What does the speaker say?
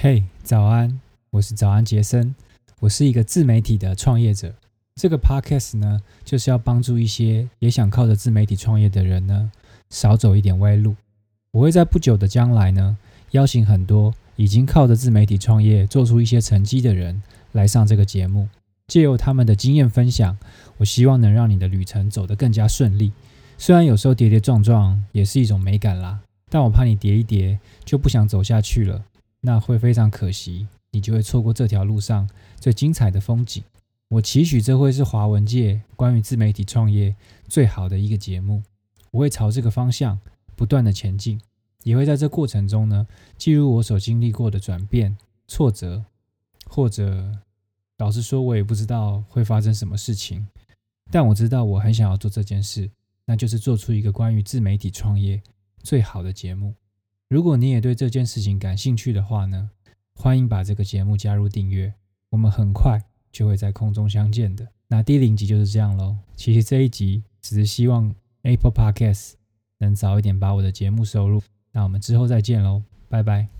嘿，早安！我是早安杰森，我是一个自媒体的创业者。这个 podcast 呢，就是要帮助一些也想靠着自媒体创业的人呢，少走一点歪路。我会在不久的将来呢，邀请很多已经靠着自媒体创业做出一些成绩的人来上这个节目，借由他们的经验分享，我希望能让你的旅程走得更加顺利。虽然有时候跌跌撞撞也是一种美感啦，但我怕你跌一跌就不想走下去了。那会非常可惜，你就会错过这条路上最精彩的风景。我期许这会是华文界关于自媒体创业最好的一个节目。我会朝这个方向不断的前进，也会在这过程中呢，记录我所经历过的转变、挫折，或者老实说，我也不知道会发生什么事情。但我知道我很想要做这件事，那就是做出一个关于自媒体创业最好的节目。如果你也对这件事情感兴趣的话呢，欢迎把这个节目加入订阅，我们很快就会在空中相见的。那第零集就是这样喽。其实这一集只是希望 Apple Podcast 能早一点把我的节目收入。那我们之后再见喽，拜拜。